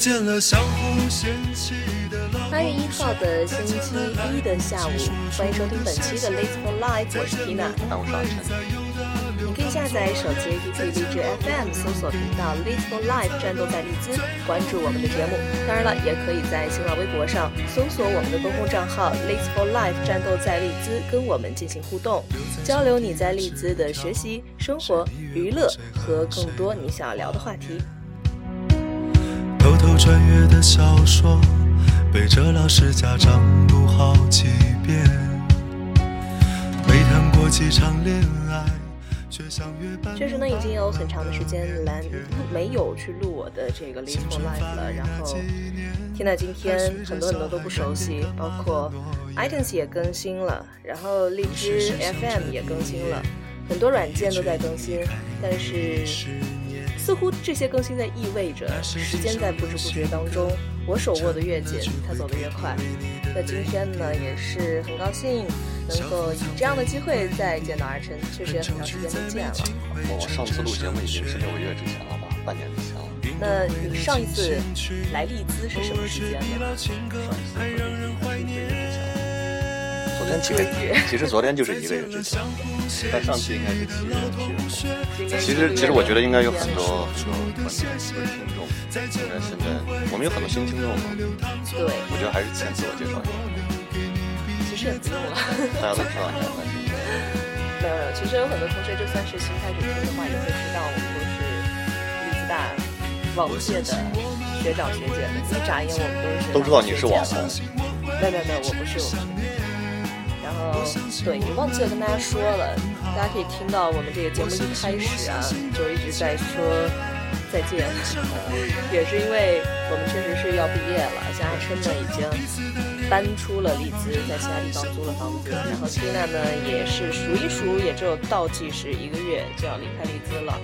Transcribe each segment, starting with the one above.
见了相互嫌弃的老八月一号的星期一的下午，欢迎收听本期的《Late for Life》，我是 Tina。那我是阿晨。你可以下载手机 APP 荔枝 FM，搜索频道 Late for Life，战斗在利兹，关注我们的节目。当然了，也可以在新浪微博上搜索我们的公共账号 Late for Life，战斗在利兹，跟我们进行互动，交流你在利兹的学习、生活、娱乐和更多你想要聊的话题。偷偷穿越的小说，背着老师家长读好几遍。没谈过几场恋爱，却像约伴。确实呢，已经有很长的时间来没有去录我的这个《Live for Life》了。然后，听到，今天很多很多都不熟悉，包括 iTunes 也更新了，然后荔枝 FM 也更新了，很多软件都在更新，但是。似乎这些更新在意味着时间在不知不觉当中，我手握的越紧，它走得越快。那今天呢，也是很高兴能够以这样的机会再见到阿晨，确实也很长时间没见了。我上次录节目已经是六个月之前了吧，半年之前了。那你上一次来利兹是什么时间呢？上一次天几个月？其实昨天就是一个月之前。但上次应该是七月七月份。其实其实我觉得应该有很多很多观众不是听众，应该现在我们有很多新听众嘛。对。我觉得还是先自我介绍一下。其实也不用了。大家都知道你在没有没有，其实有很多同学就算是新开始听的话，也会知道我们都是利兹大往届的学长学姐们。一眨眼我们都是。都知道你是网红。没有没有没有，我不是我。然后，对你忘记了跟大家说了，大家可以听到我们这个节目一开始啊，就一直在说再见，也是因为我们确实是要毕业了，像阿琛呢已经搬出了利兹，在其他地方租了房子，然后 Tina 呢也是数一数，也只有倒计时一个月就要离开利兹了，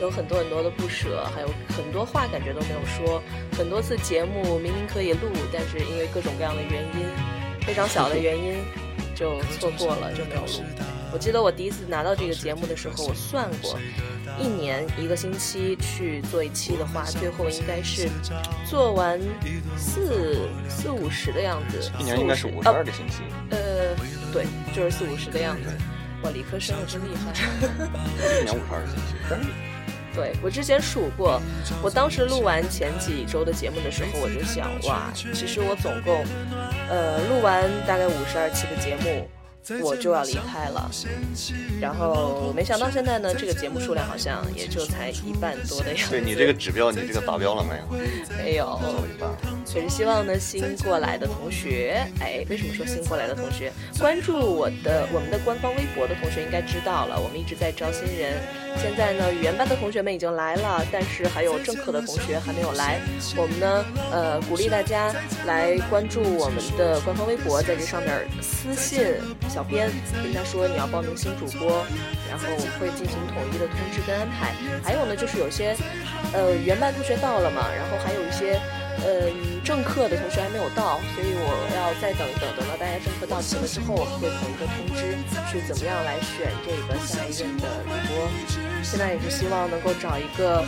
有很多很多的不舍，还有很多话感觉都没有说，很多次节目明明可以录，但是因为各种各样的原因，非常小的原因。就错过了，就没有录。我记得我第一次拿到这个节目的时候，我算过，一年一个星期去做一期的话，最后应该是做完四四五十的样子。一年应该是五十二个星期。呃，对，就是四五十的样子。哇，理科生真厉害。一年五十二个星期。对，我之前数过，我当时录完前几周的节目的时候，我就想，哇，其实我总共。呃，录完大概五十二期的节目，我就要离开了。然后没想到现在呢，这个节目数量好像也就才一半多的样子。对你这个指标，你这个达标了没有？没有，一半。所以希望呢，新过来的同学，哎，为什么说新过来的同学？关注我的我们的官方微博的同学应该知道了，我们一直在招新人。现在呢，语言班的同学们已经来了，但是还有正课的同学还没有来。我们呢，呃，鼓励大家来关注我们的官方微博，在这上面私信小编，跟他说你要报名新主播，然后我们会进行统一的通知跟安排。还有呢，就是有些，呃，语言班同学到了嘛，然后还有一些。嗯，正课的同学还没有到，所以我要再等等，等到大家正课到齐了之后，我们会统一的通知是怎么样来选这个下一任的主播。现在也是希望能够找一个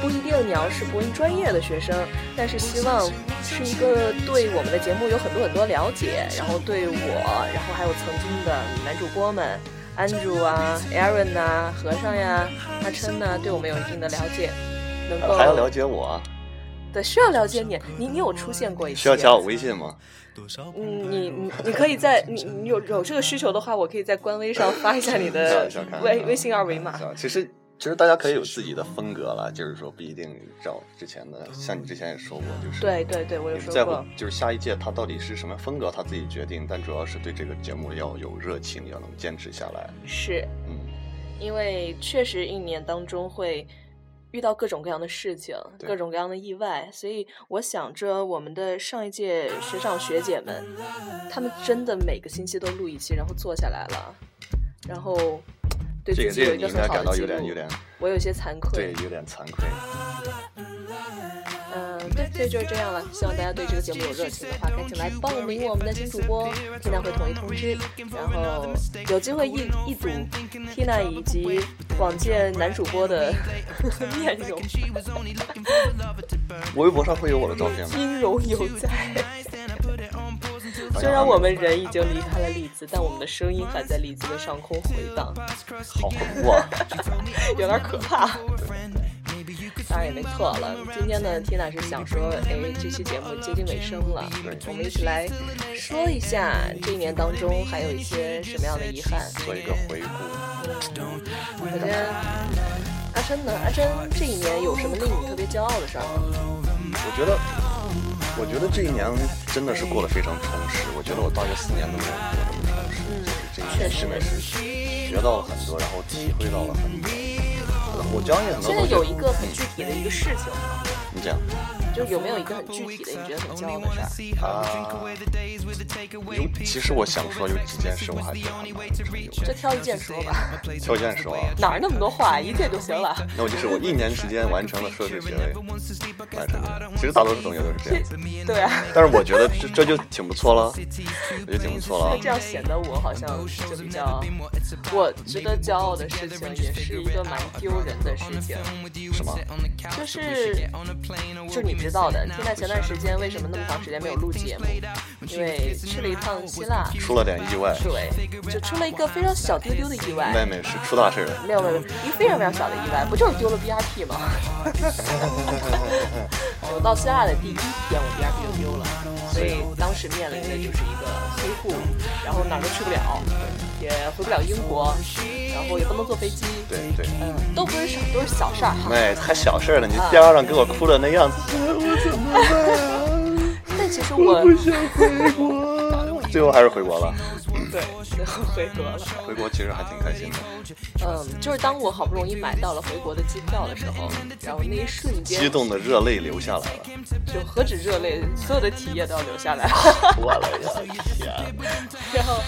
不一定你要是播音专业的学生，但是希望是一个对我们的节目有很多很多了解，然后对我，然后还有曾经的男主播们，Andrew 啊，Aaron 啊，和尚呀，阿琛呢，对我们有一定的了解，能够还要了解我。对，需要了解你，你你有出现过一次？需要加我微信吗？嗯，你你你可以在你你有有这个需求的话，我可以在官微上发一下你的微微信二维码。其实其实大家可以有自己的风格了，就是说不一定照之前的。像你之前也说过，就是对对对，我有说过，就是下一届他到底是什么风格，他自己决定。但主要是对这个节目要有热情，要能坚持下来。是，嗯，因为确实一年当中会。遇到各种各样的事情，各种各样的意外，所以我想着我们的上一届学长学姐们，他们真的每个星期都录一期，然后坐下来了，然后对自己有一个很好的记录。我有些惭愧，对，有点惭愧。嗯，对，所以就是这样了。希望大家对这个节目有热情的话，赶紧来报名我们的新主播，Tina 会统一通知。然后有机会一一组 Tina 以及广见男主播的 面容。微博上会有我的照片吗？音容犹在。虽然我们人已经离开了利兹，但我们的声音还在利兹的上空回荡。好恐怖啊！有点可怕。当然也没错了。今天呢，Tina 是想说，哎，这期节目接近尾声了，我们一起来说一下这一年当中还有一些什么样的遗憾，做一个回顾。首先，阿琛呢？阿琛这一年有什么令你特别骄傲的事儿吗？我觉得，我觉得这一年真的是过得非常充实。我觉得我大学四年都没有过这么充实，就是这一年真的是学到了很多，然后体会到了很多。我教你很多。现在有一个很具体的一个事情吗？你讲。就有没有一个很具体的，你觉得很骄傲的事儿？啊，有。其实我想说有几件事，我还挺就挑一件说吧。挑一件说。哪儿那么多话，一件就行了。那我就是我一年时间完成了硕士学位，完成了。其实大多数同学都是这样。对啊。但是我觉得这这就挺不错了，我觉得挺不错了。这样显得我好像就比较，我值得骄傲的事情，也是一个蛮丢人的事情。什么？就是，就你。知道的，听在前段时间为什么那么长时间没有录节目？因为去了一趟希腊，出了点意外。对，就出了一个非常小丢丢的意外。妹妹是出大事了。没有没有，一个非常非常小的意外，不就是丢了 BRP 吗？我到希腊的第一天，我 BRP 就丢了，所以当时面临的就是一个黑户，然后哪儿都去不了，也回不了英国。然后也不能坐飞机，对对，嗯，都不是小，都是小事儿哈。妹，还小事儿呢，你边上给我哭的那样子，我怎么办？但其实我不想回国，最后还是回国了。对，最后回国了。回国其实还挺开心的。嗯，就是当我好不容易买到了回国的机票的时候，然后那一瞬间，激动的热泪流下来了。就何止热泪，所有的体液都要流下来。我了呀天！然后。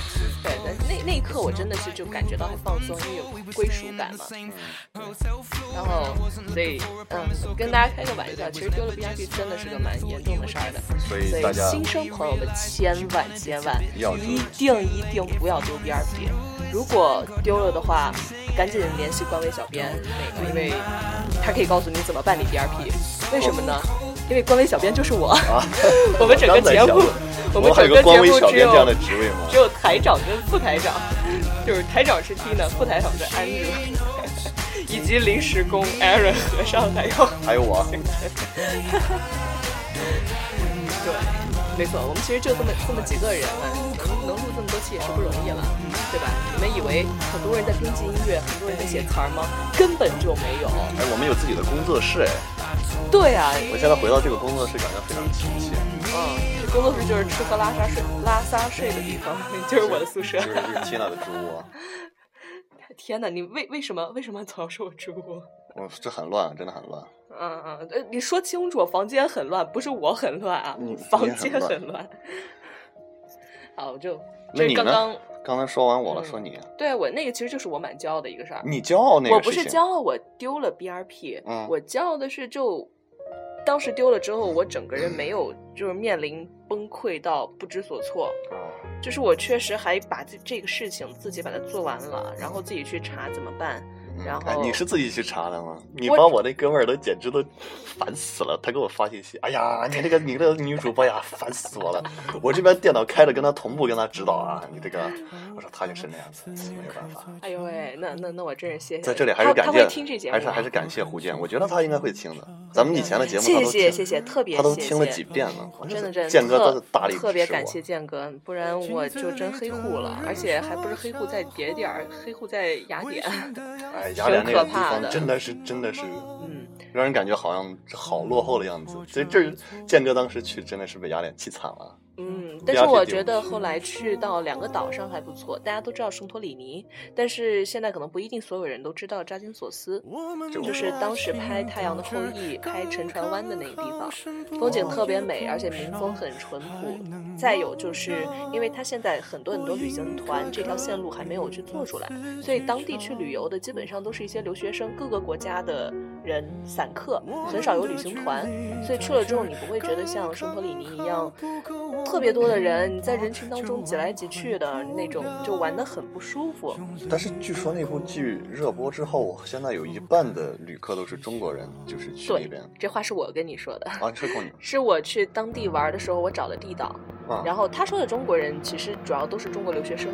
对，那那一刻我真的是就感觉到很放松，因为有归属感嘛。然后，所以，嗯，跟大家开个玩笑，其实丢了 B R P 真的是个蛮严重的事儿的。所以大家新生朋友们千万千万一定一定不要丢 B R P。如果丢了的话，赶紧联系官微小编，那个，因为他可以告诉你怎么办理 B R P。为什么呢？因为官微小编就是我。我们整个节目。我们整个节目只有只有台长跟副台长，就是台长是 Tina，副台长是安德，以及临时工 Aaron 和尚，还有还有我。对，没错，我们其实就这么这么几个人，能能录这么多期也是不容易了，对吧？你们以为很多人在编辑音乐，很多人在写词儿吗？根本就没有。哎，我们有自己的工作室，哎。对啊，我现在回到这个工作室，感觉非常亲切。嗯。这工作室就是吃喝拉撒睡拉撒睡的地方，就是我的宿舍。就是天呐的猪窝。天哪，你为为什么为什么总要说我猪窝？我，这很乱，真的很乱。嗯嗯，呃，你说清楚，房间很乱，不是我很乱啊，房间很乱。好，我就那你刚刚刚才说完我了，说你。对我那个其实就是我蛮骄傲的一个事儿。你骄傲那个？我不是骄傲，我丢了 BRP。嗯。我骄傲的是就。当时丢了之后，我整个人没有就是面临崩溃到不知所措，就是我确实还把这这个事情自己把它做完了，然后自己去查怎么办。然后你是自己去查的吗？你把我那哥们儿都简直都烦死了。他给我发信息，哎呀，你这个你这个女主播呀，烦死我了。我这边电脑开着，跟他同步，跟他指导啊。你这个，我说他就是那样子，没有办法。哎呦喂，那那那我真是谢谢。在这里还是感谢，还是还是感谢胡建。我觉得他应该会听的。咱们以前的节目，谢谢谢谢，特别他都听了几遍了。真的真的，建哥都是大力特别感谢建哥，不然我就真黑户了，而且还不是黑户在别地儿，黑户在雅典。哎，雅典那个地方真的是真的是，嗯，让人感觉好像好落后的样子。所以这建哥当时去真的是被雅典气惨了。嗯，但是我觉得后来去到两个岛上还不错。大家都知道圣托里尼，但是现在可能不一定所有人都知道扎金索斯，就是当时拍《太阳的后裔》、拍《沉船湾》的那个地方，风景特别美，而且民风很淳朴。再有就是因为它现在很多很多旅行团这条线路还没有去做出来，所以当地去旅游的基本上都是一些留学生，各个国家的。人散客，很少有旅行团，所以去了之后你不会觉得像圣托里尼一样特别多的人，你在人群当中挤来挤去的那种，就玩的很不舒服。但是据说那部剧热播之后，现在有一半的旅客都是中国人，就是去那边。这话是我跟你说的啊，是跟你 是我去当地玩的时候，我找的地导，然后他说的中国人其实主要都是中国留学生。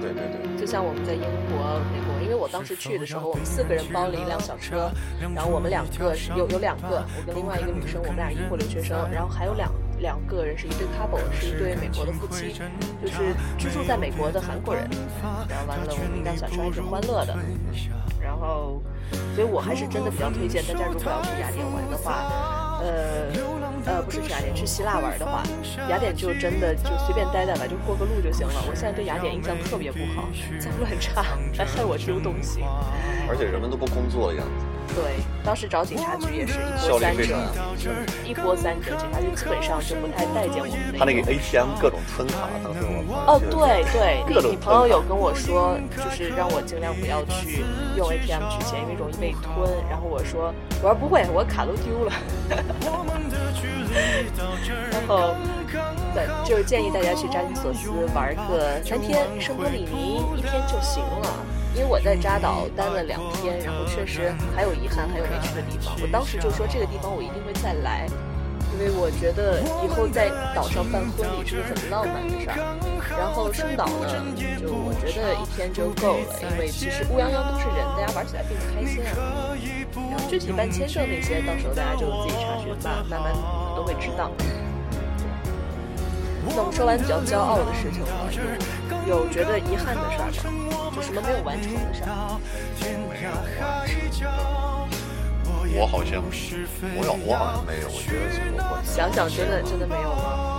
对对对，就像我们在英国、美国，因为我当时去的时候，我们四个人包了一辆小车，然后我们两个有有两个，我跟另外一个女生，我们俩英国留学生，然后还有两两个人是一对 couple，是一对美国的夫妻，就是居住在美国的韩国人，然后完了我们一辆小车还挺欢乐的，然后，所以我还是真的比较推荐大家，如果要去雅典玩的话，呃。呃，不是去雅典，去希腊玩的话，雅典就真的就随便待待吧，就过个路就行了。我现在对雅典印象特别不好，脏乱差，还害我丢东西。而且人们都不工作的样子。对，当时找警察局也是一波三折，一波三折，警察局基本上就不太待见我们。他那个 ATM 各种吞卡，当时我哦，对对，你朋友有跟我说，就是让我尽量不要去用 ATM 取钱，因为容易被吞。然后我说，我说不会，我卡都丢了。然后，对，就是建议大家去扎金索斯玩个三天，圣托里尼一天就行了。因为我在扎岛待了两天，然后确实还有遗憾，还有没去的地方。我当时就说这个地方我一定会再来，因为我觉得以后在岛上办婚礼是个很浪漫的事儿。然后圣岛呢，就我觉得一天就够了，因为其实乌泱泱都是人，大家玩起来并不开心啊。然后具体办签证那些，到时候大家就自己查询吧，慢慢都会知道。那我们说完比较骄傲的事情了，有有觉得遗憾的事儿吗？就什么没有完成的事儿？我好像，我好像没有。我觉得想想真的真的没有吗？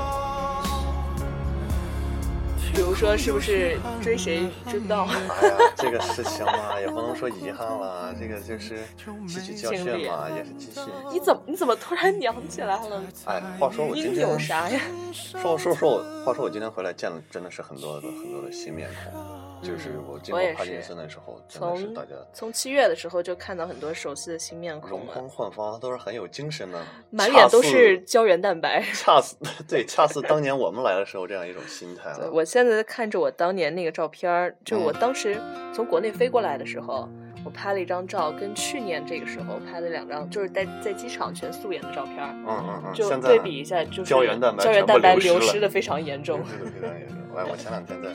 比如说，是不是追谁追不到？哎呀，这个事情嘛，也不能说遗憾了，这个就是吸取教训嘛，也是继续。你怎么你怎么突然娘起来了？哎，话说我今天有啥呀？说说说我，话说我今天回来见了，真的是很多的很多的新面孔。就是我经过帕金森的时候，真的是大家从七月的时候就看到很多熟悉的新面孔，容光焕发，都是很有精神的，满脸都是胶原蛋白，恰似 对恰似当年我们来的时候这样一种心态 了。我现在看着我当年那个照片，就我当时从国内飞过来的时候，我拍了一张照，跟去年这个时候拍的两张，就是在在机场全素颜的照片，嗯嗯嗯，就对比一下，就是胶原蛋白胶原蛋白流失的非常严重，非常严重。哎，我前两天在。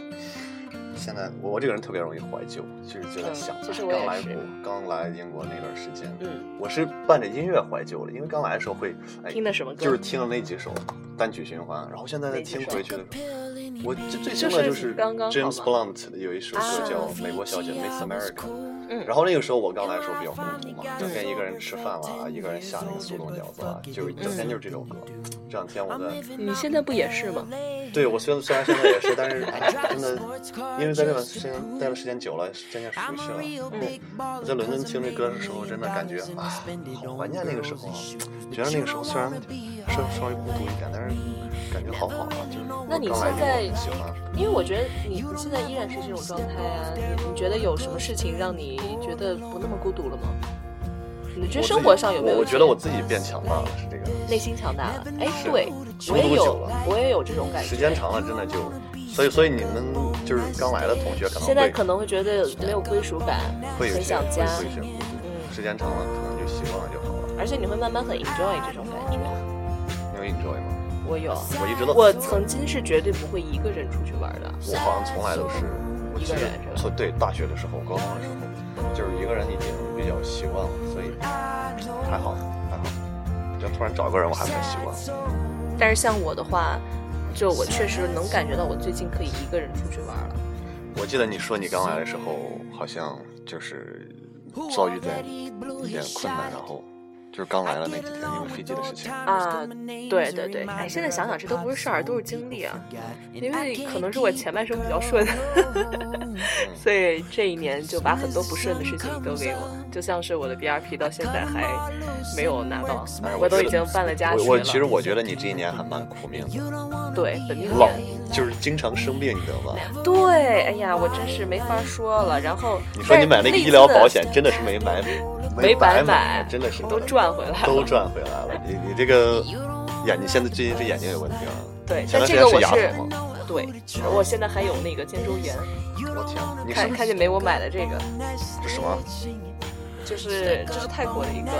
现在我这个人特别容易怀旧，就是就在想，刚来国，刚来英国那段时间，嗯，我是伴着音乐怀旧了，因为刚来的时候会听的什么歌，就是听了那几首单曲循环，然后现在再听回去的时候，我最最新的就是 James Blunt 有一首歌叫《美国小姐》Miss America，嗯，然后那个时候我刚来的时候比较孤独嘛，整天一个人吃饭了，一个人下那个速冻饺子啊，就整天就是这首歌。这两天我在，你现在不也是吗？对，我虽然虽然现在也是，但是 真的，因为在这段时间待的时间久了，渐渐熟悉了。我在伦敦听这歌的时候，真的感觉啊，好怀念那个时候。觉得那个时候虽然稍稍微孤独一点，但是感觉好好啊。就是那你现在，因为我觉得你你现在依然是这种状态啊。你你觉得有什么事情让你觉得不那么孤独了吗？你觉得生活上有没有？我觉得我自己变强大了，是这个。内心强大了，哎，对，我也有，我也有这种感觉。时间长了，真的就，所以所以你们就是刚来的同学，可能现在可能会觉得没有归属感，会很想家。嗯，时间长了，可能就习惯了就好了。而且你会慢慢很 enjoy 这种感觉。你有 enjoy 吗？我有，我一直都。我曾经是绝对不会一个人出去玩的。我好像从来都是一个人，是吧？对，大学的时候，高中的时候。就是一个人已经比较习惯了，所以还好还好。要突然找个人，我还不习惯。但是像我的话，就我确实能感觉到，我最近可以一个人出去玩了。我记得你说你刚来的时候，好像就是遭遇在一点困难，然后。就是刚来了那几天，因为飞机的事情啊，对对对，哎，现在想想这都不是事儿，都是经历啊。因为可能是我前半生比较顺，所以这一年就把很多不顺的事情都给我，就像是我的 B R P 到现在还没有拿到，我都已经办了家我其实我觉得你这一年还蛮苦命的，对，本命老就是经常生病，你知道吗？对，哎呀，我真是没法说了。然后你说你买那个医疗保险，真的是没买。没白买，真的是都赚回来了，都赚回来了。你你这个眼睛现在最近是眼睛有问题了？对，前段时这个我是对，我现在还有那个肩周炎。我天，你看看见没？我买的这个，这什么？就是这是泰国的一个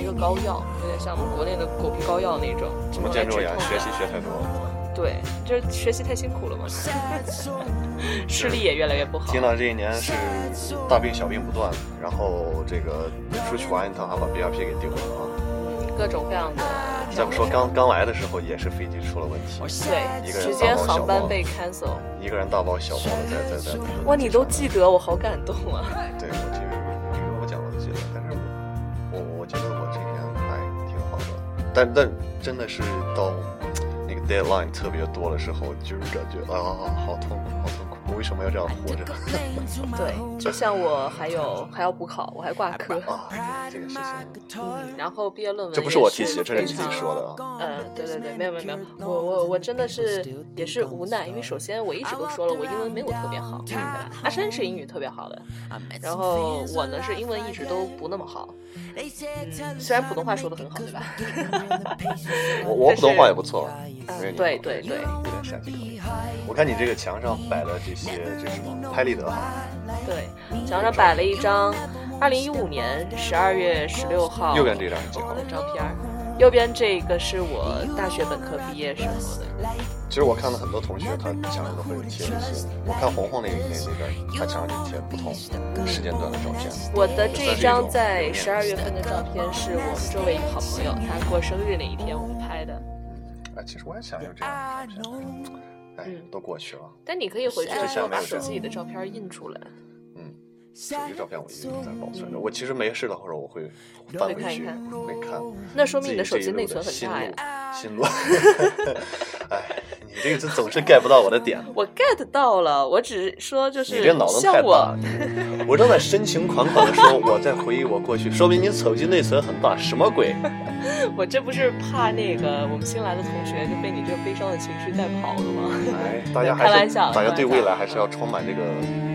一个膏药，有点像我们国内的狗皮膏药那种。什么肩周炎？学习学太多了。对，就是学习太辛苦了嘛，视力也越来越不好。听到这一年是大病小病不断，然后这个出去玩一趟还把 B R P 给丢了啊。各种各样的。再不说刚刚来的时候也是飞机出了问题，对，一个人直接航班被 cancel，一个人大包小包的在在在。哇，你都记得，我好感动啊。对，我记得，你跟我讲我都记得，但是我我我觉得我这一年还挺好的，但但真的是到。A line 特别多的时候，就是感觉啊，好痛，好痛！为什么要这样活着？对，就像我还有 还要补考，我还挂科啊，这个事情。嗯，然后毕业论文这不是我提起，这是你自己说的。嗯，对对对，没有没有没有，我我我真的是也是无奈，因为首先我一直都说了，我英文没有特别好？阿山是英语特别好的，然后我呢是英文一直都不那么好。嗯，虽然普通话说的很好，对吧？我我普通话也不错。嗯对对对，有点陕西口我看你这个墙上摆了这些，这是什么？拍立得哈。对，墙上摆了一张二零一五年十二月十六号右边这张是几号的照片？右边这个是我大学本科毕业时候的。其实我看了很多同学，他墙上都会有贴这些。我看红红那那那个，他墙上就贴不同时间段的照片。我的这一张在十二月份的照片是我们周围一个好朋友，他过生日那一天我们拍的。哎，其实我也想有这样的照片，哎，都过去了。但你可以回去的时候把手机里的照片印出来。嗯，手机照片我一直在保存着。我其实没事的时候我会翻回去会看。那说明你的手机内存很大呀。心路。哎。你这个是总是 get 不到我的点。我 get 到了，我只是说就是。你这脑洞太大。我正在深情款款的说，我在回忆我过去，说明你手机内存很大，什么鬼？我这不是怕那个我们新来的同学就被你这个悲伤的情绪带跑了吗？哎，大家还是大家对未来还是要充满这个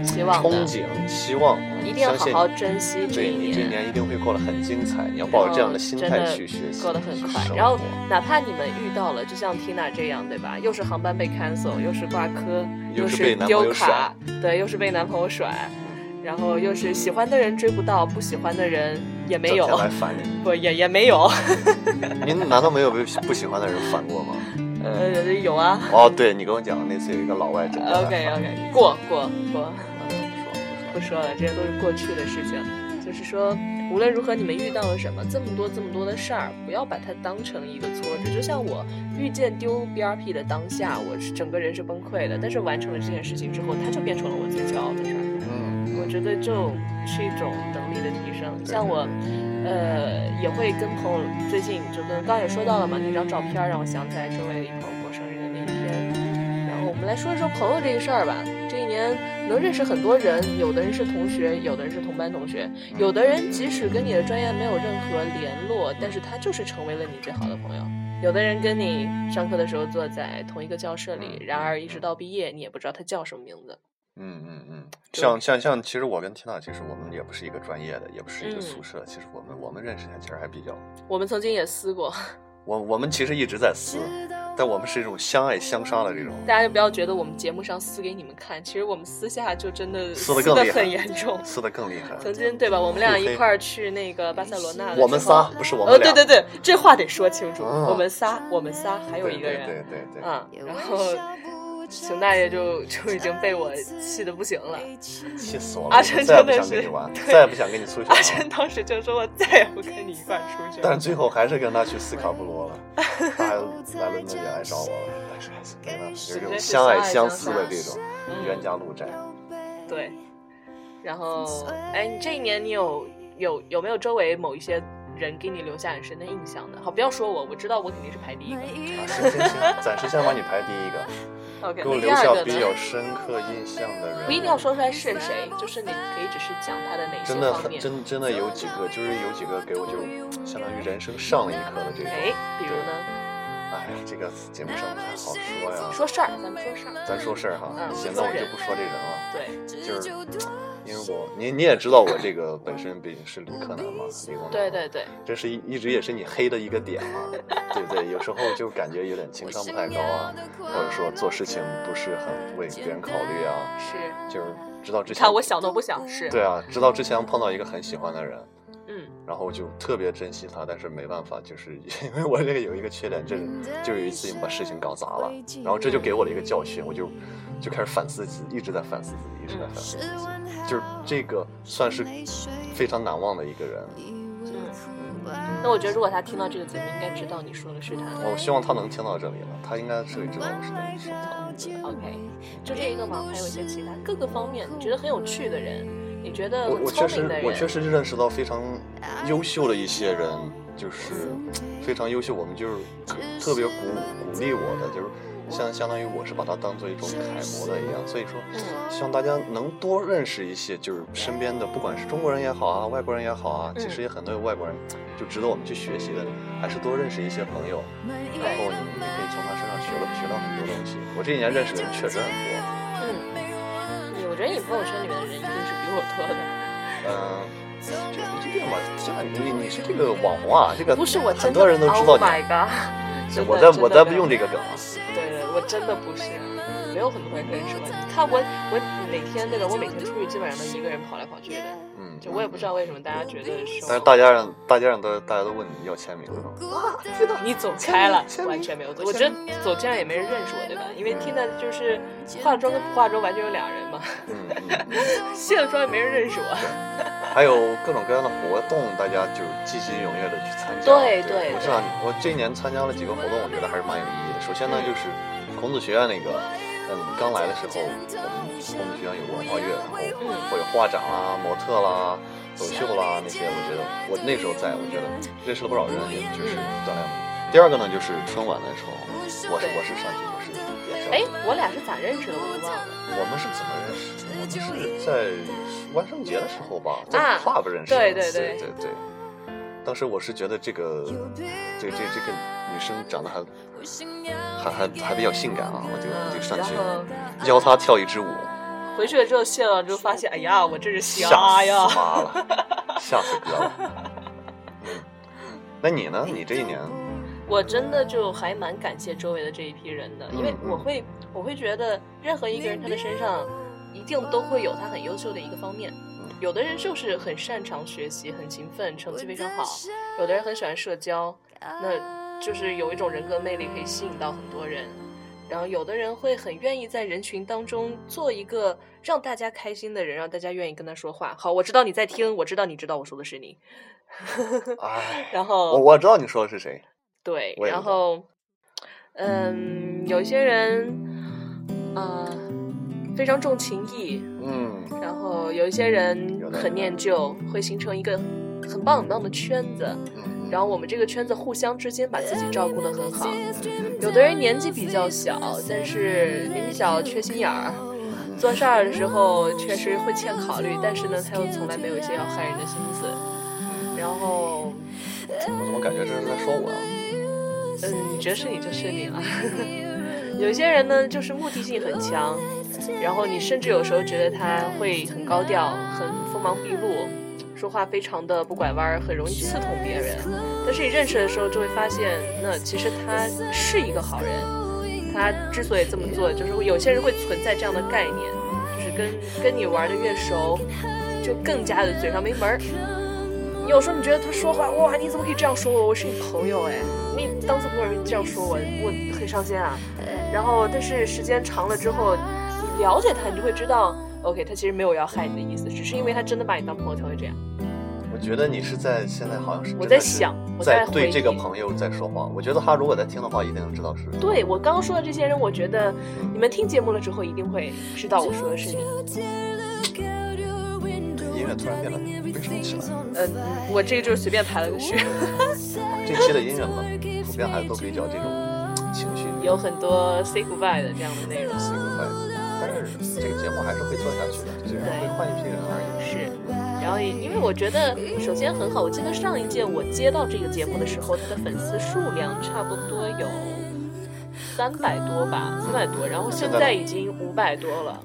希望、憧憬、希望。一定要好好珍惜这一年。这一年一定会过得很精彩。你要抱着这样的心态去学习。过得很快。然后哪怕你们遇到了，就像 Tina 这样，对吧？又是航班被 cancel，又是挂科，又是丢卡，对，又是被男朋友甩，然后又是喜欢的人追不到，不喜欢的人也没有。来烦你。不，也也没有。您难道没有被不喜欢的人烦过吗？呃，有啊。哦，对你跟我讲那次有一个老外真的。OK OK，过过过。不说了，这些都是过去的事情。就是说，无论如何，你们遇到了什么，这么多这么多的事儿，不要把它当成一个挫折。就像我遇见丢 BRP 的当下，我是整个人是崩溃的。但是完成了这件事情之后，它就变成了我最骄傲的事儿。嗯，我觉得这种是一种能力的提升。像我，呃，也会跟朋友最近就跟刚也说到了嘛，那张照片让我想起来周围一朋友过生日的那一天。然后我们来说一说朋友这个事儿吧。这一年能认识很多人，有的人是同学，有的人是同班同学，有的人即使跟你的专业没有任何联络，但是他就是成为了你最好的朋友。有的人跟你上课的时候坐在同一个教室里，然而一直到毕业，你也不知道他叫什么名字。嗯嗯嗯，像像像，其实我跟缇娜，其实我们也不是一个专业的，也不是一个宿舍，其实我们我们认识还其实还比较。我们曾经也撕过。我我们其实一直在撕。但我们是一种相爱相杀的这种，大家就不要觉得我们节目上撕给你们看，其实我们私下就真的撕的更很严重，撕的更厉害。曾经对吧？我们俩一块儿去那个巴塞罗那，我们仨不是我们俩。对对对，这话得说清楚。我们仨，我们仨还有一个人，对对对，啊，然后。熊大爷就就已经被我气的不行了，气死我了！阿琛真的是，再也不想跟你出去。阿琛当时就说：“我再也不跟你一块出去。”但是最后还是跟他去斯卡布罗了，他还来伦敦也来找我了，但是这种 相爱相思的这种冤家路窄。对，然后哎，你这一年你有有有没有周围某一些人给你留下很深的印象的？好，不要说我，我知道我肯定是排第一个。啊行行行，暂时先把你排第一个。给我留下比较深刻印象的人，不一定要说出来是谁，就是你可以只是讲他的哪些真的很真真的有几个，就是有几个给我就相当于人生上了一课的这种。哎，比如呢？哎，哎呀，这个节目上不太好说呀。说事儿，咱们说事儿。咱说事儿哈。嗯行，那我就不说这人了。对，就是因为我，你你也知道我这个本身毕竟是理科男嘛，理工男。对对对，这是一一直也是你黑的一个点嘛，对不对？有时候就感觉有点情商不太高啊，或者说做事情不是很为别人考虑啊，是。就是知道之前看我想都不想，是。对啊，知道之前碰到一个很喜欢的人，嗯，然后就特别珍惜他，但是没办法，就是 因为我这个有一个缺点，就是就有一次把事情搞砸了，然后这就给我了一个教训，我就就开始反思自己，一直在反思自己，一直在反思自己，就是这个算是非常难忘的一个人。嗯，那我觉得如果他听到这个节目，应该知道你说的是他。我希望他能听到这里了，他应该是会知道我是在说他。OK，就这一个吗？还有一些其他各个方面你觉得很有趣的人，你觉得我我确实我确实认识到非常优秀的一些人，就是非常优秀，我们就是特别鼓鼓励我的，就是相相当于我是把他当做一种楷模的一样，所以说嗯希望大家能多认识一些，就是身边的，不管是中国人也好啊，外国人也好啊，嗯其实也很多外国人就值得我们去学习的，还是多认识一些朋友，然后你你可以从他身上学了学到很多东西。我这一年认识的人确实很多，觉得你朋友圈里面的人一定是比我多的。嗯。这个这样吧，这样你你是这个网红啊，这个不是我很多人都知道 Oh。my god！我在我在不用这个梗啊。对对，我真的不是，没有很多人认识我。你看我我每天那个，我每天出去基本上都一个人跑来跑去的，嗯，就我也不知道为什么大家觉得说，但是大家让大家让都大家都问你要签名了吗？你走开了完全没有走。我觉得走这样也没人认识我，对吧？因为听的就是化妆跟不化妆完全有俩人嘛。卸了妆也没人认识我。还有各种各样的活动，大家就积极踊跃的去参加。对对我知道你，我这一年参加了几个活动，我觉得还是蛮有意义的。首先呢，就是孔子学院那个，嗯，刚来的时候，我们我们学校有文化月，然后会有画展啦、模特啦、走秀啦那些，我觉得我那时候在，我觉得认识了不少人，也就是锻炼。第二个呢，就是春晚的时候，我是我是上去我是也上哎，我俩是咋认识的？我都忘了。我们是怎么认识的？我们是在万圣节的时候吧，在啊 club 认识对对对对对当时我是觉得这个这这这个女生长得还还还还比较性感啊，我就我就上去邀她跳一支舞，回去了之后卸了之后发现，哎呀，我这是瞎呀死！妈了，吓死哥了。嗯，那你呢？你这一年，我真的就还蛮感谢周围的这一批人的，因为我会我会觉得任何一个人他的身上一定都会有他很优秀的一个方面。有的人就是很擅长学习，很勤奋，成绩非常好；有的人很喜欢社交，那就是有一种人格魅力可以吸引到很多人。然后有的人会很愿意在人群当中做一个让大家开心的人，让大家愿意跟他说话。好，我知道你在听，我知道你知道我说的是你。哎，然后我我知道你说的是谁。对，然后，嗯，有一些人，啊、非常重情义，嗯然后有一些人很念旧，会形成一个很棒很棒的圈子。嗯然后我们这个圈子互相之间把自己照顾得很好。有的人年纪比较小，但是年纪小缺心眼儿，做事儿的时候确实会欠考虑，但是呢，他又从来没有一些要害人的心思。然后，我怎么感觉这是在说我？嗯，你觉得是你就是你了。有些人呢，就是目的性很强，然后你甚至有时候觉得他会很高调、很锋芒毕露，说话非常的不拐弯，很容易刺痛别人。但是你认识的时候，就会发现，那其实他是一个好人。他之所以这么做，就是有些人会存在这样的概念，就是跟跟你玩的越熟，就更加的嘴上没门儿。有时候你觉得他说话，哇，你怎么可以这样说我？我是你朋友哎，你当次朋友这样说我，我很伤心啊。然后，但是时间长了之后，了解他，你就会知道，OK，他其实没有要害你的意思，只是因为他真的把你当朋友才会这样。我觉得你是在现在好像是我在想我在在对这个朋友在说话。我觉得他如果在听的话，一定能知道是。对我刚刚说的这些人，我觉得你们听节目了之后，一定会知道我说的是你。音乐突然变得悲伤起来。嗯，我这个就是随便排了个序，这期的音乐嘛，普遍还都比较这种情绪有很多 say goodbye 的这样的内容。say goodbye，但是这个节目还是会做下去的，只是会换一批人而已。是，然后也因为我觉得首先很好，我记得上一届我接到这个节目的时候，它的粉丝数量差不多有三百多吧，三百多，然后现在已经五百多了。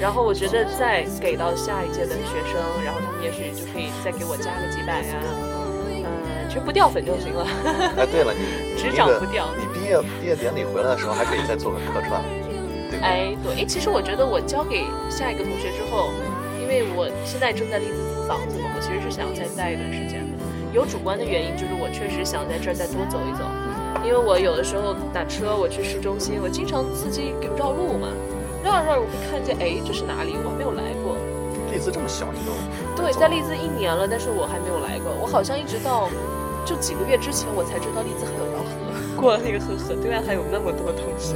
然后我觉得再给到下一届的学生，然后他们也许就可以再给我加个几百呀，嗯，其实不掉粉就行了。哎，对了，你只涨不掉。你毕业毕业典礼回来的时候，还可以再做个客串。哎，对，哎，其实我觉得我交给下一个同学之后，因为我现在正在丽兹租房子嘛，我其实是想要再待一段时间的。有主观的原因，就是我确实想在这儿再多走一走，因为我有的时候打车我去市中心，我经常司机给绕路嘛。绕着绕着，我会看见，哎，这是哪里？我还没有来过。丽兹这么小，你都对，在丽兹一年了，但是我还没有来过。我好像一直到就几个月之前，我才知道丽兹还有过了那个河，河对岸还有那么多东西。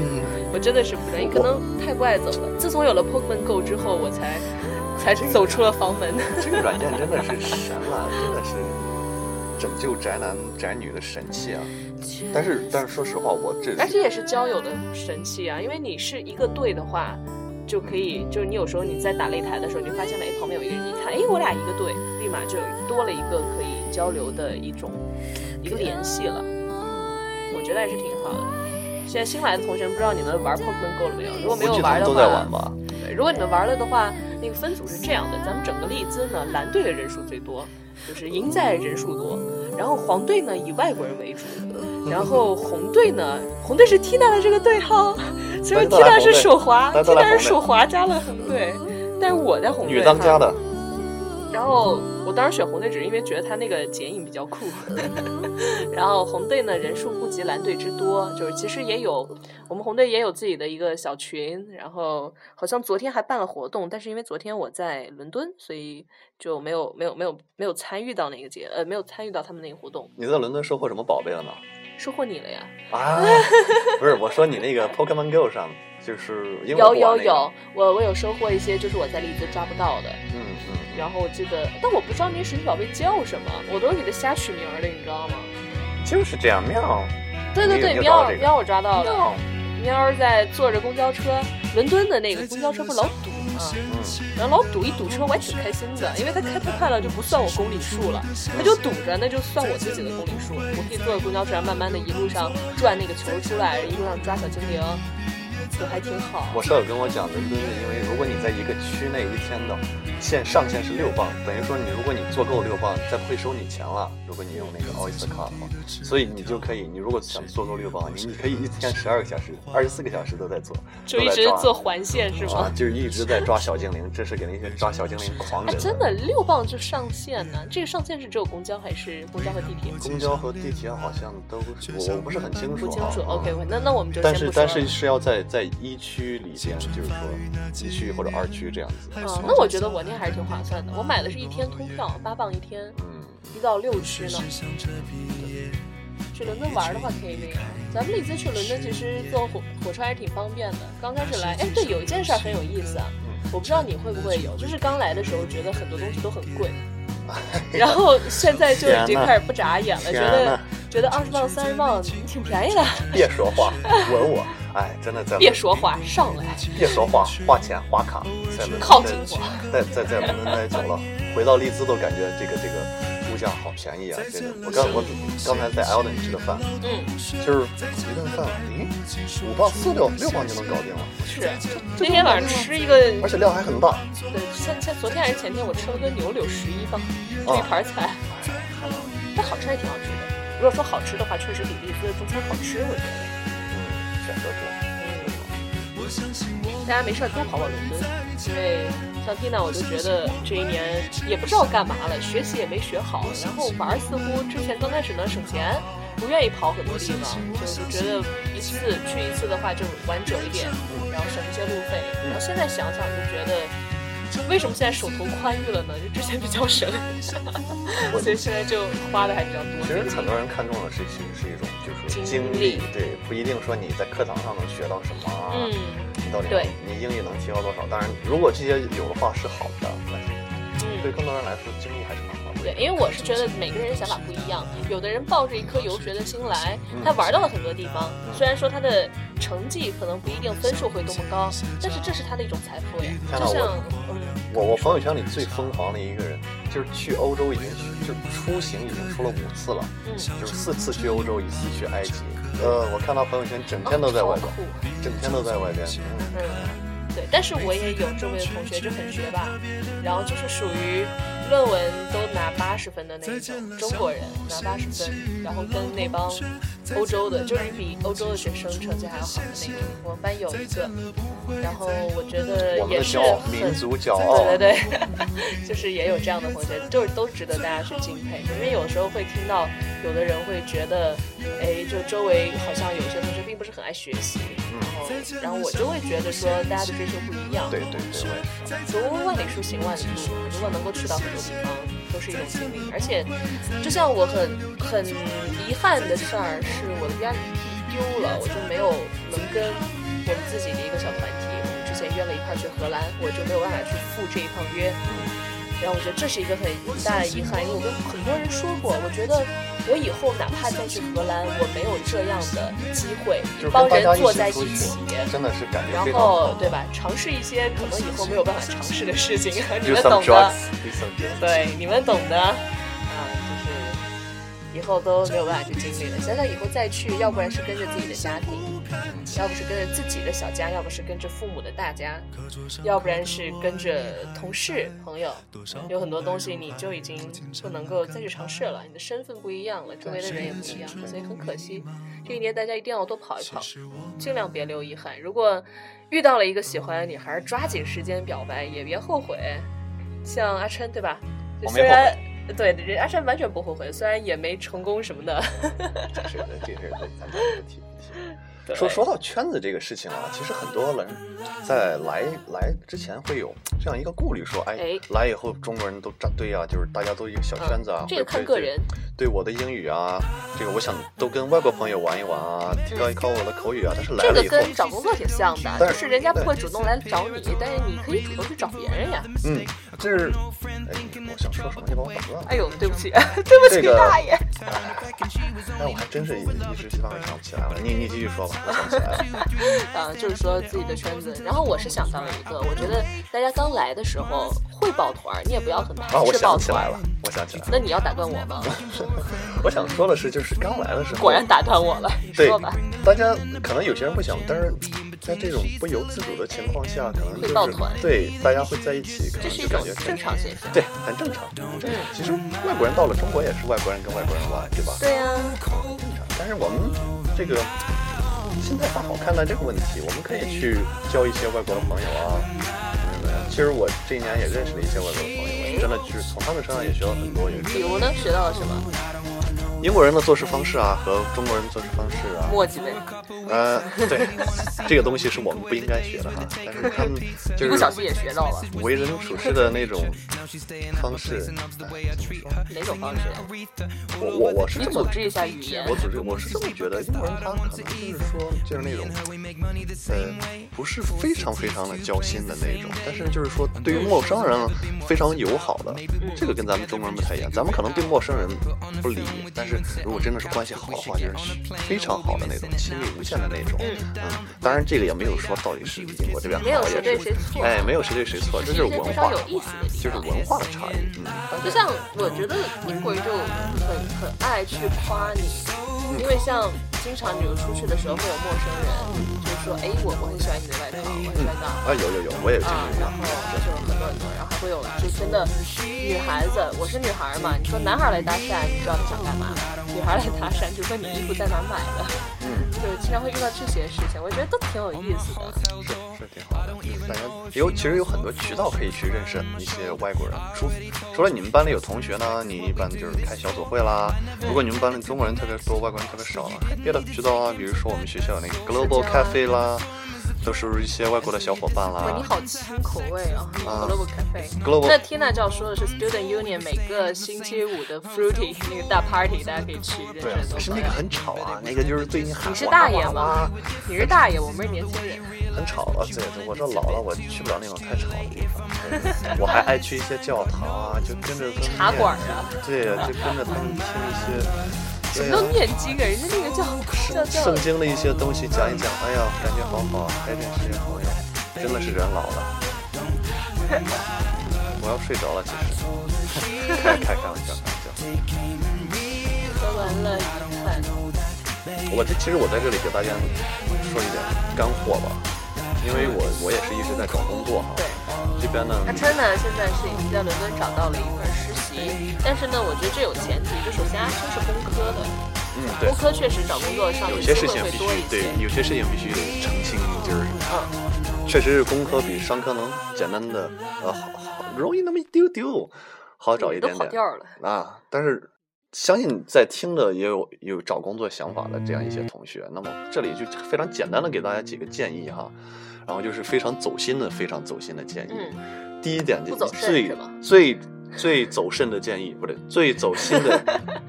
我真的是不知道，可能太不爱走了。自从有了 Pokemon Go 之后，我才 才走出了房门。这个软件真的是神了，真的是拯救宅男宅女的神器啊！但是，但是说实话，我这而且也是交友的神器啊！因为你是一个队的话，就可以，就是你有时候你在打擂台的时候，你就发现，哎，旁边有一个人，一看，哎，我俩一个队，立马就多了一个可以交流的一种一个联系了。我觉得还是挺好的。现在新来的同学，不知道你们玩 Pokemon Go 了没有？如果没有玩的话，对，如果你们玩了的话，那个分组是这样的：咱们整个利兹呢，蓝队的人数最多，就是赢在人数多。然后黄队呢以外国人为主，然后红队呢，红队是 Tina 的这个队号，所以 Tina 是手滑，Tina 是手滑加了红队，但是我在红队。女当家的。然后我当时选红队只是因为觉得他那个剪影比较酷，然后红队呢人数不及蓝队之多，就是其实也有我们红队也有自己的一个小群，然后好像昨天还办了活动，但是因为昨天我在伦敦，所以就没有没有没有没有参与到那个节呃没有参与到他们那个活动。你在伦敦收获什么宝贝了呢？收获你了呀！啊，不是我说你那个 Pokemon Go 上就是有有有我我有收获一些就是我在利兹抓不到的。嗯嗯。然后我记得，但我不知道那些神奇宝贝叫什么，我都是给它瞎取名的，你知道吗？就是这样，喵。对对对，喵喵，我抓到了。喵在坐着公交车，伦敦的那个公交车不老堵吗？然后老堵一堵车，我还挺开心的，因为它开太快了就不算我公里数了，它就堵着，那就算我自己的公里数。我可以坐着公交车上，慢慢的一路上转那个球出来，一路上抓小精灵。就还挺好。我舍友跟我讲，伦敦的因为如果你在一个区内一天的限上限是六磅，等于说你如果你做够六磅，再不会收你钱了。如果你用那个 Oyster Card 的话，所以你就可以，你如果想做够六磅，你你可以一天十二个小时，二十四个小时都在做，就一直做环线是吗？啊就是一直在抓小精灵，这是给那些抓小精灵狂人。真的六磅就上限呢？这个上限是只有公交还是公交和地铁？公交和地铁好像都我我不是很清楚。不清楚。OK，那那我们就但是但是是要在在一区里边，就是说一区或者二区这样子。嗯，那我觉得我那还是挺划算的。我买的是一天通票，八磅一天。嗯，一到六区呢。去伦敦玩的话可以那样，咱们利兹去伦敦其实坐火火车还是挺方便的。刚开始来，哎，对，有一件事很有意思啊，我不知道你会不会有，就是刚来的时候觉得很多东西都很贵，然后现在就已经开始不眨眼了，觉得觉得二十磅三十磅挺便宜的。别说话，吻我。哎，真的在别说话，上来。别说话，花钱花卡，在伦靠近我。在在在伦敦待久了，回到利兹都感觉这个这个物价好便宜啊！真的我刚我刚才在 Elden 吃的饭，嗯，就是一顿饭，咦，五磅四六六磅就能搞定了。是，那天晚上吃一个，而且量还很大。对，前前昨天还是前天，我吃了个牛柳十一磅，一盘菜，但好吃还挺好吃的。如果说好吃的话，确实比利兹的中餐好吃，我觉得。选择多，大家没事多跑跑伦敦，因为像 Tina，我就觉得这一年也不知道干嘛了，学习也没学好，然后玩似乎之前刚开始呢省钱，不愿意跑很多地方，就觉得一次去一次的话就玩久一点，然后省一些路费，然后现在想想就觉得。为什么现在手头宽裕了呢？就之前比较省，所以现在就花的还比较多。其实很多人看中的是，其实是一种就是经历，对，不一定说你在课堂上能学到什么，嗯，你到底你英语能提高多少？当然，如果这些有的话是好的。对更多人来说经历还是蛮对，因为我是觉得每个人想法不一样，有的人抱着一颗游学的心来，他玩到了很多地方，虽然说他的成绩可能不一定分数会多么高，但是这是他的一种财富呀。看到我就像，嗯，我我朋友圈里最疯狂的一个人，就是去欧洲已经去，就是出行已经出了五次了，嗯就是四次去欧洲，一次去埃及。呃，我看他朋友圈整天都在外边整天都在外边。嗯嗯，对，但是我也有周围的同学就很学霸，然后就是属于论文都拿八十分的那一种，中国人拿八十分，然后跟那帮欧洲的，就是比欧洲的学生成绩还要好的那种。我们班有一个，然后我觉得也是的骄傲，很民族骄傲。对对对，就是也有这样的同学，就是都值得大家去敬佩。因为有时候会听到有的人会觉得，哎，就周围好像有些同学并不是很爱学习，然后然后我就会觉得说大家的追求不一样。对对对。读万里书行万里路，如果能够去到很多地方，都是一种经历。而且，就像我很很遗憾的事儿，是我的 VIP 丢了，我就没有能跟我们自己的一个小团体，我们之前约了一块儿去荷兰，我就没有办法去赴这一趟约。然后我觉得这是一个很大的遗憾，因为我跟很多人说过，我觉得我以后哪怕再去荷兰，我没有这样的机会，一帮人坐在一起，，真的是感觉然。后对吧？尝试一些可能以后没有办法尝试的事情，你们懂的。对，你们懂的。以后都没有办法去经历了。想想以后再去，要不然是跟着自己的家庭，要不是跟着自己的小家，要不是跟着父母的大家，要不然是跟着同事朋友。有很多东西你就已经不能够再去尝试了，你的身份不一样了，周围的人也不一样了，所以很可惜。这一年大家一定要多跑一跑，尽量别留遗憾。如果遇到了一个喜欢的女孩，抓紧时间表白，也别后悔。像阿琛对吧？虽然对人阿山完全不后悔，虽然也没成功什么的。这是的，这是的，咱们不提不提。对说说到圈子这个事情啊，其实很多人在来来之前会有这样一个顾虑，说，哎哎，来以后中国人都扎堆啊，就是大家都一个小圈子啊嗯，这个看个人。对我的英语啊，这个我想都跟外国朋友玩一玩啊，提高一高我的口语啊。但是来这个了以后，跟找工作挺像的，但就是是人家不会主动来找你，但是你可以主动去找别人呀。嗯，这是，哎，我想说什么，你把我打断了。哎呦，对不起，对不起，这个大爷。哎，我还真是一一时半会想不起来了。你你继续说吧，我想起来了。啊，就是说自己的圈子。然后我是想到了一个，我觉得大家刚来的时候会抱团儿，你也不要很排啊，我斥抱团儿。想起来了，我想起来了。那你要打断我吗？我想说的是，就是刚来的时候，果然打断我了，你对说吧。，大家可能有些人会想，但是在这种不由自主的情况下，可能就是会抱团对大家会在一起，可能就感觉正常现象。对，很正常。对，其实外国人到了中国也是外国人跟外国人玩，对吧？对呀、很正常但是我们这个心态放好看待这个问题，我们可以去交一些外国的朋友啊。嗯，其实我这一年也认识了一些外国的朋友，真的就是从他们身上也学到很多，比如呢，学到了什么？英国人的做事方式啊和中国人的做事方式啊，墨迹呗，呃，对，这个东西是我们不应该学的哈，但是他们就是不小心也学到了。为人处事的那种方式？哪种方式？我我我是你这么组织一下语言我。组织我是这么觉得，英国人他可能就是说就是那种，呃，不是非常非常的交心的那种，但是就是说对于陌生人非常友好的，这个跟咱们中国人不太一样。咱们可能对陌生人不理，但是如果真的是关系好的话，就是非常好的那种，亲密无限的那种。嗯，当然这个也没有说到底是英国这边好没有是对谁错哎，没有谁对谁错，这是就是文化有，意思的地就是。文化的差异。嗯，就像我觉得英国人就很很爱去夸你，因为像经常比如出去的时候会有陌生人，就说，哎，我我很喜欢你的外套，我很喜欢。啊，有有有，我也有经啊，然。后就有很多很多，然后会有就真的女孩子，我是女孩嘛，你说男孩来搭讪，你知道他想干嘛？女孩来搭讪就说你衣服在哪买的，嗯。就是经常会遇到这些事情，我觉得都挺有意思的。挺好的，就是大家有其实有很多渠道可以去认识一些外国人。除除了你们班里有同学呢，你一般就是开小组会啦。如果你们班里中国人特别多，外国人特别少了，别的渠道啊，比如说我们学校那个 Global Cafe 啦，都是一些外国的小伙伴哇，你啦。好轻口味啊啊！Global Cafe。Global 那 Tina 教说的是 Student Union 每个星期五的 Fruity 那 个大 party，大家可以去认识对啊很，多可是那个很吵啊，那个就是对你喊你是大爷吗？你是大爷，我们是年轻人。很吵了。对，我这老了，我去不了那种太吵的地方。我还爱去一些教堂啊，就跟着茶馆啊。对呀，就跟着他们听一些。什么叫念经啊？人家那个叫叫叫圣经的一些东西讲一讲。哎呀，感觉好好，还认识些朋友。真的是人老了。我要睡着了，其实。开开开玩笑，开玩笑。说完了，饭。我这其实我在这里给大家说一点干货吧，因为我我也是一直在找工作哈。对。这边呢？阿琛呢，现在是已经在伦敦找到了一份实习，但是呢，我觉得这有前提，就首先阿琛是工科的。嗯，对。工科确实找工作上有些事情必须。对，有些事情必须得澄清，就是啊，确实是工科比商科能简单的呃好好容易那么一丢丢，好找一点点。啊！但是相信在听的也有有找工作想法的这样一些同学，那么这里就非常简单的给大家几个建议哈。然后就是非常走心的、非常走心的建议。嗯，第一点就最最最走肾的建议，不对，最走心的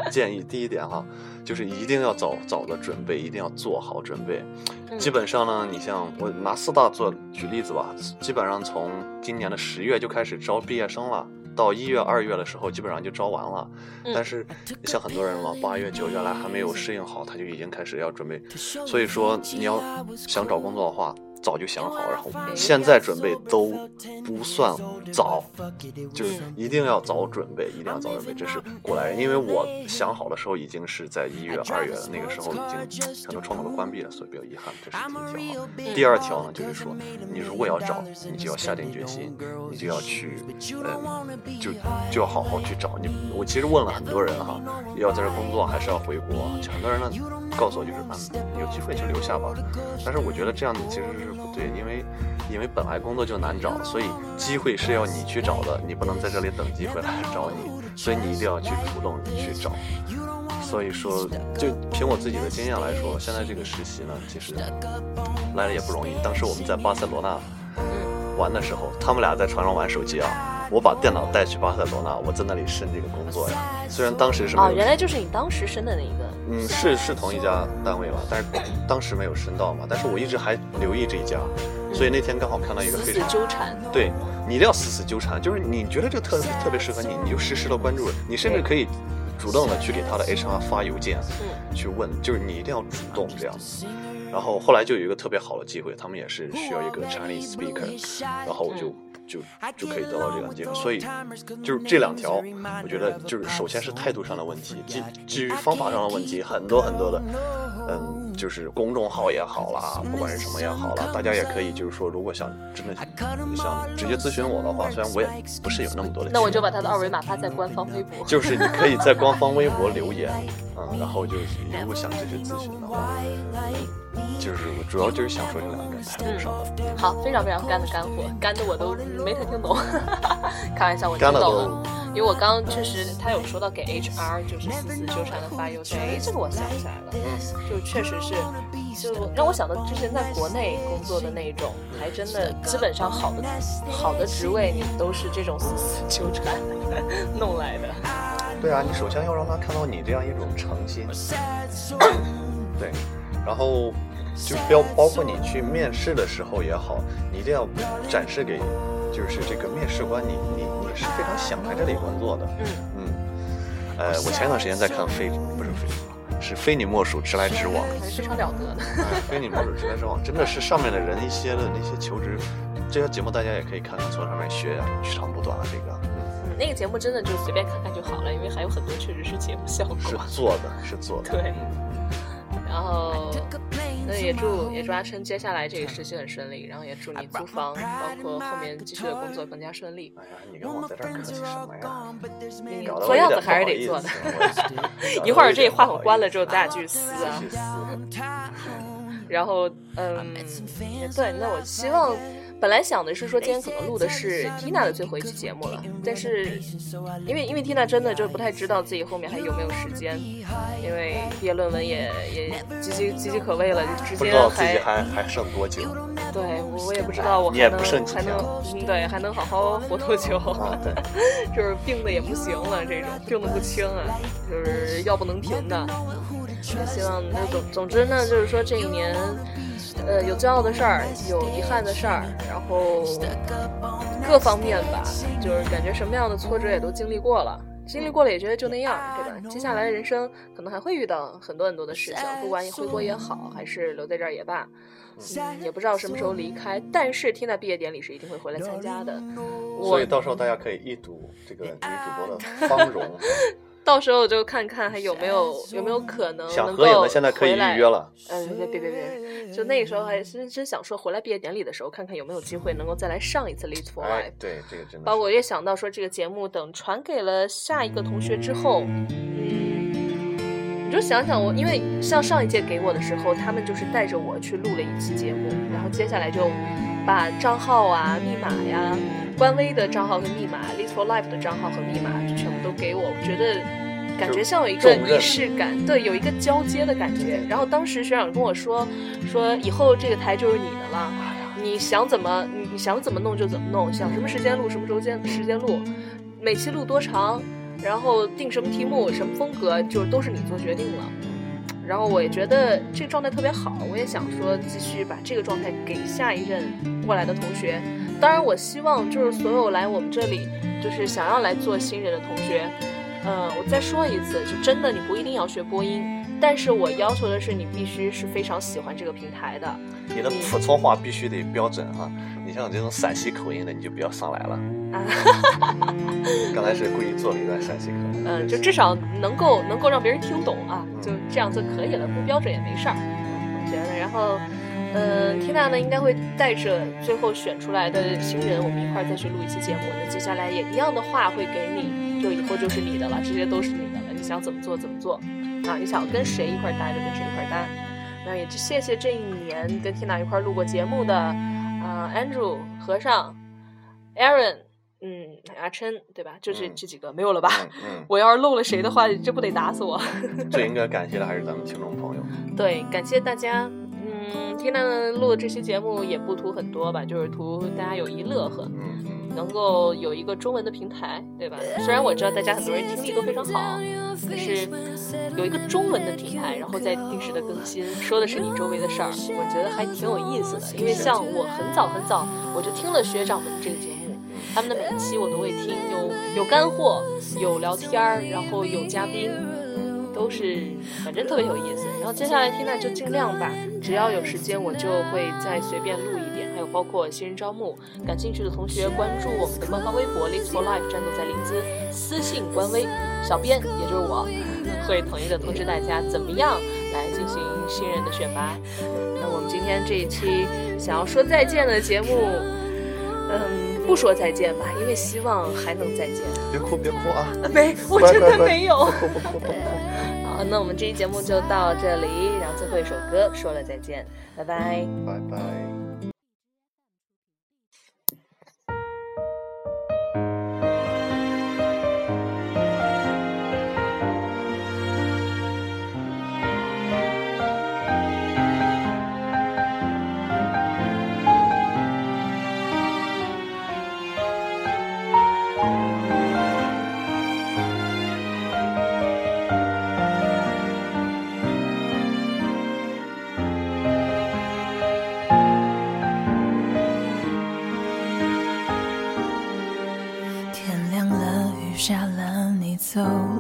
建议。第一点哈，就是一定要早早的准备，一定要做好准备。基本上呢，你像我拿四大做举例子吧，基本上从今年的十月就开始招毕业生了，到一月、二月的时候基本上就招完了。但是像很多人嘛，八月、九月来还没有适应好，他就已经开始要准备。所以说，你要想找工作的话。早就想好，然后现在准备都不算早，就是一定要早准备，一定要早准备。这是过来人，因为我想好的时候已经是在一月、二月了，那个时候已经很多窗口都关闭了，所以比较遗憾。这是第一条。第二条呢，就是说你如果要找，你就要下定决心，你就要去，嗯，就就要好好去找。你我其实问了很多人哈，要在这工作还是要回国？很多人呢告诉我就是，嗯，有机会就留下吧。但是我觉得这样子其实是。不对，因为因为本来工作就难找，所以机会是要你去找的，你不能在这里等机会来找你，所以你一定要去主动去找。所以说，就凭我自己的经验来说，现在这个实习呢，其实来的也不容易。当时我们在巴塞罗那玩的时候，他们俩在船上玩手机啊。我把电脑带去巴塞罗那，我在那里申这个工作呀。虽然当时是哦，原来就是你当时申的那一个。嗯，是是同一家单位吧，但是当时没有申到嘛。但是我一直还留意这一家，所以那天刚好看到一个非常纠缠。对，你一定要死死纠缠，就是你觉得这个特特别适合你，你就实时的关注。你甚至可以主动的去给他的 HR 发邮件，嗯，去问，就是你一定要主动这样子。然后后来就有一个特别好的机会，他们也是需要一个 Chinese speaker，然后我就。就就可以得到这个结果，所以就是这两条，我觉得就是首先是态度上的问题，基基于方法上的问题，很多很多的，嗯，就是公众号也好啦，不管是什么也好啦，大家也可以就是说，如果想真的想直接咨询我的话，虽然我也不是有那么多的，那我就把他的二维码发在官方微博，就是你可以在官方微博留言，嗯，然后就是如果想这些咨询的话。就是我主要就是想说这两个态度上的。好，非常非常干的干货，干的我都没太听懂。开玩笑，我听懂了，因为我刚刚确实他有说到给 HR 就是死死纠缠的发邮件，哎，这个我想起来了，就确实是，就让我想到之前在国内工作的那一种，还真的基本上好的好的职位你都是这种死死纠缠 弄来的。对啊，你首先要让他看到你这样一种诚心。对。然后，就标包括你去面试的时候也好，你一定要展示给，就是这个面试官，你你你是非常想来这里工作的。嗯嗯。呃，我前一段时间在看《非不是非是非你莫属直来直往》，非常了得的。非你莫属直来直往，真的是上面的人一些的那些求职，这些节目大家也可以看看，从上面学呀，取长补短啊，这个。嗯，那个节目真的就随便看看就好了，因为还有很多确实是节目效果。是做的，是做的。对。然后，那也祝也祝阿琛接下来这个实习很顺利，然后也祝你租房，包括后面继续的工作更加顺利。哎呀，你跟我在这儿客气什么呀？你做样子还是得做的。一会儿这话筒关了之后，咱俩继续撕啊。然后，嗯，对，那我希望。本来想的是说今天可能录的是 Tina 的最后一期节目了，但是因为因为 Tina 真的就不太知道自己后面还有没有时间，因为毕业论文也也岌岌岌岌可危了，之间还还还剩多久？对，我我也不知道我还能还能对还能好好活多久？对，就是病的也不行了，这种病的不轻啊，就是药不能停的。也希望那总总之呢，就是说这一年。呃，有骄傲的事儿，有遗憾的事儿，然后各方面吧，就是感觉什么样的挫折也都经历过了，经历过了也觉得就那样，对吧？接下来的人生可能还会遇到很多很多的事情，不管你回国也好，还是留在这儿也罢，嗯，也不知道什么时候离开，但是 Tina 毕业典礼是一定会回来参加的，所以到时候大家可以一睹这个女主播的 芳容。到时候就看看还有没有有没有可能想合影的，现在可以预约了。嗯，别别别别，就那个时候还真真想说回来毕业典礼的时候，看看有没有机会能够再来上一次《Live for Life》。对，这个真的。包括也想到说这个节目等传给了下一个同学之后，嗯，你就想想我，因为像上一届给我的时候，他们就是带着我去录了一期节目，然后接下来就把账号啊、密码呀。官微的账号和密码 for Life 的账号和密码就全部都给我，我觉得感觉像有一个仪式感，对，有一个交接的感觉。然后当时学长跟我说，说以后这个台就是你的了，你想怎么你想怎么弄就怎么弄，想什么时间录什么时间时间录，每期录多长，然后定什么题目什么风格，就都是你做决定了。然后我也觉得这个状态特别好，我也想说继续把这个状态给下一任过来的同学。当然，我希望就是所有来我们这里，就是想要来做新人的同学，呃，我再说一次，就真的你不一定要学播音，但是我要求的是你必须是非常喜欢这个平台的。你的普通话必须得标准哈，你像这种陕西口音的你就不要上来了。啊，刚才是故意做了一段陕西口。嗯，就至少能够能够让别人听懂啊，就这样就可以了，不标准也没事儿。我觉得，然后。嗯，Tina 呢应该会带着最后选出来的新人，我们一块儿再去录一期节目。那接下来也一样的话会给你，就以后就是你的了，这些都是你的了。你想怎么做怎么做啊？你想跟谁一块儿待就跟谁一块儿待。那也谢谢这一年跟 Tina 一块儿录过节目的啊，Andrew 和尚，Aaron，嗯，阿琛，对吧？就这这几个没有了吧？嗯。我要是漏了谁的话，这不得打死我。最应该感谢的还是咱们听众朋友。对，感谢大家。天南录的这期节目也不图很多吧，就是图大家有一乐呵，能够有一个中文的平台，对吧？虽然我知道大家很多人听力都非常好，可是有一个中文的平台，然后再定时的更新，说的是你周围的事儿，我觉得还挺有意思的。因为像我很早很早我就听了学长们这个节目，他们的每一期我都会听，有有干货，有聊天儿，然后有嘉宾。都是，反正特别有意思。然后接下来听那就尽量吧，只要有时间我就会再随便录一点。还有包括新人招募，感兴趣的同学关注我们的官方微博 “Live for Life”，战斗在林兹，私信官微，小编也就是我，会统一的通知大家怎么样来进行新人的选拔。那我们今天这一期想要说再见的节目，嗯，不说再见吧，因为希望还能再见。别哭别哭啊！没，我真的没有。那我们这期节目就到这里，然后最后一首歌说了再见，拜拜，拜拜。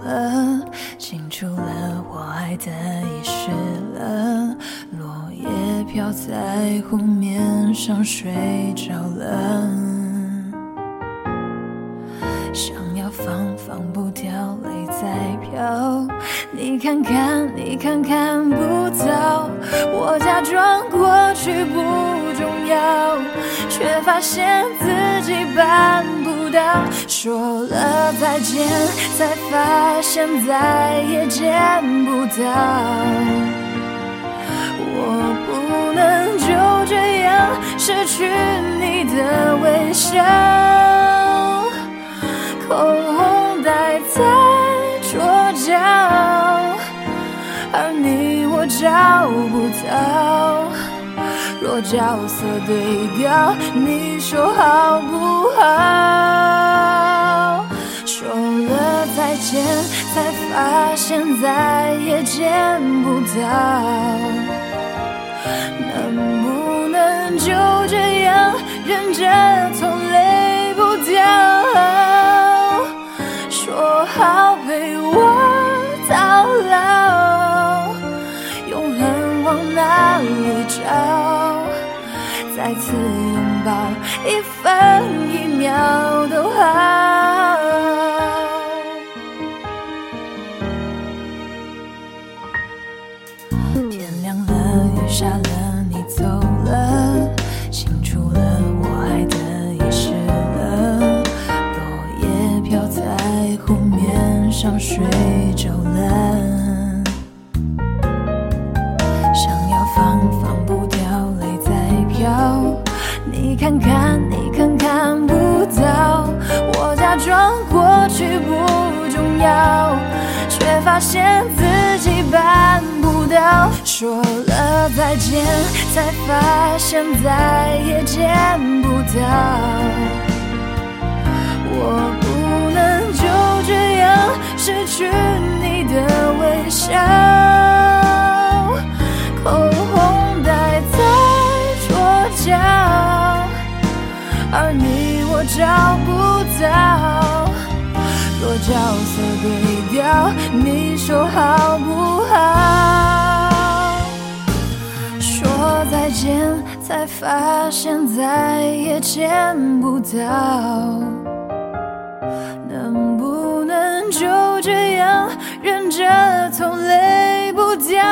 了，清楚了我爱的遗失了，落叶飘在湖面上睡着了，想要放放不掉，泪在飘，你看看你看看不到，我假装过去不，却发现自己办不到。说了再见，才发现再也见不到。我不能就这样失去你的微笑，口红戴在桌角，而你我找不到。若角色对调，你说好不好？说了再见，才发现再也见不到。能不能就这样？忍着痛泪不掉，说好陪我到老，次拥抱，一分一秒都好。天亮了，雨下了，你走了，心除了，我爱的遗失了，落叶飘在湖面上，睡着了。看，你看看不到，我假装过去不重要，却发现自己办不到。说了再见，才发现再也见不到。我不能就这样失去你的微笑，口红戴在桌角，而你我找不到若角色对调你说好不好？说再见才发现再也见不到。能不能就这样忍着痛泪不掉